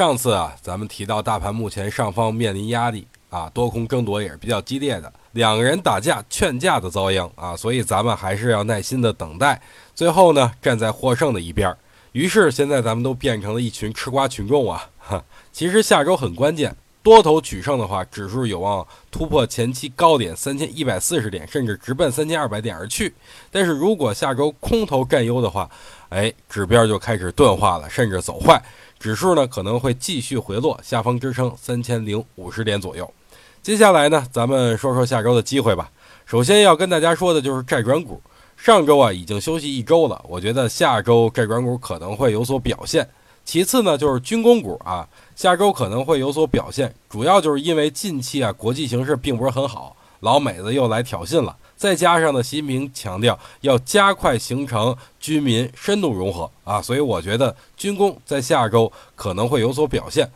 上次啊，咱们提到大盘目前上方面临压力啊，多空争夺也是比较激烈的，两个人打架劝架的遭殃啊，所以咱们还是要耐心的等待，最后呢站在获胜的一边。于是现在咱们都变成了一群吃瓜群众啊！哈，其实下周很关键，多头取胜的话，指数有望突破前期高点三千一百四十点，甚至直奔三千二百点而去。但是如果下周空头占优的话，哎，指标就开始钝化了，甚至走坏。指数呢可能会继续回落，下方支撑三千零五十点左右。接下来呢，咱们说说下周的机会吧。首先要跟大家说的就是债转股。上周啊已经休息一周了，我觉得下周债转股可能会有所表现。其次呢就是军工股啊，下周可能会有所表现，主要就是因为近期啊国际形势并不是很好，老美子又来挑衅了。再加上呢，习近平强调要加快形成军民深度融合啊，所以我觉得军工在下周可能会有所表现。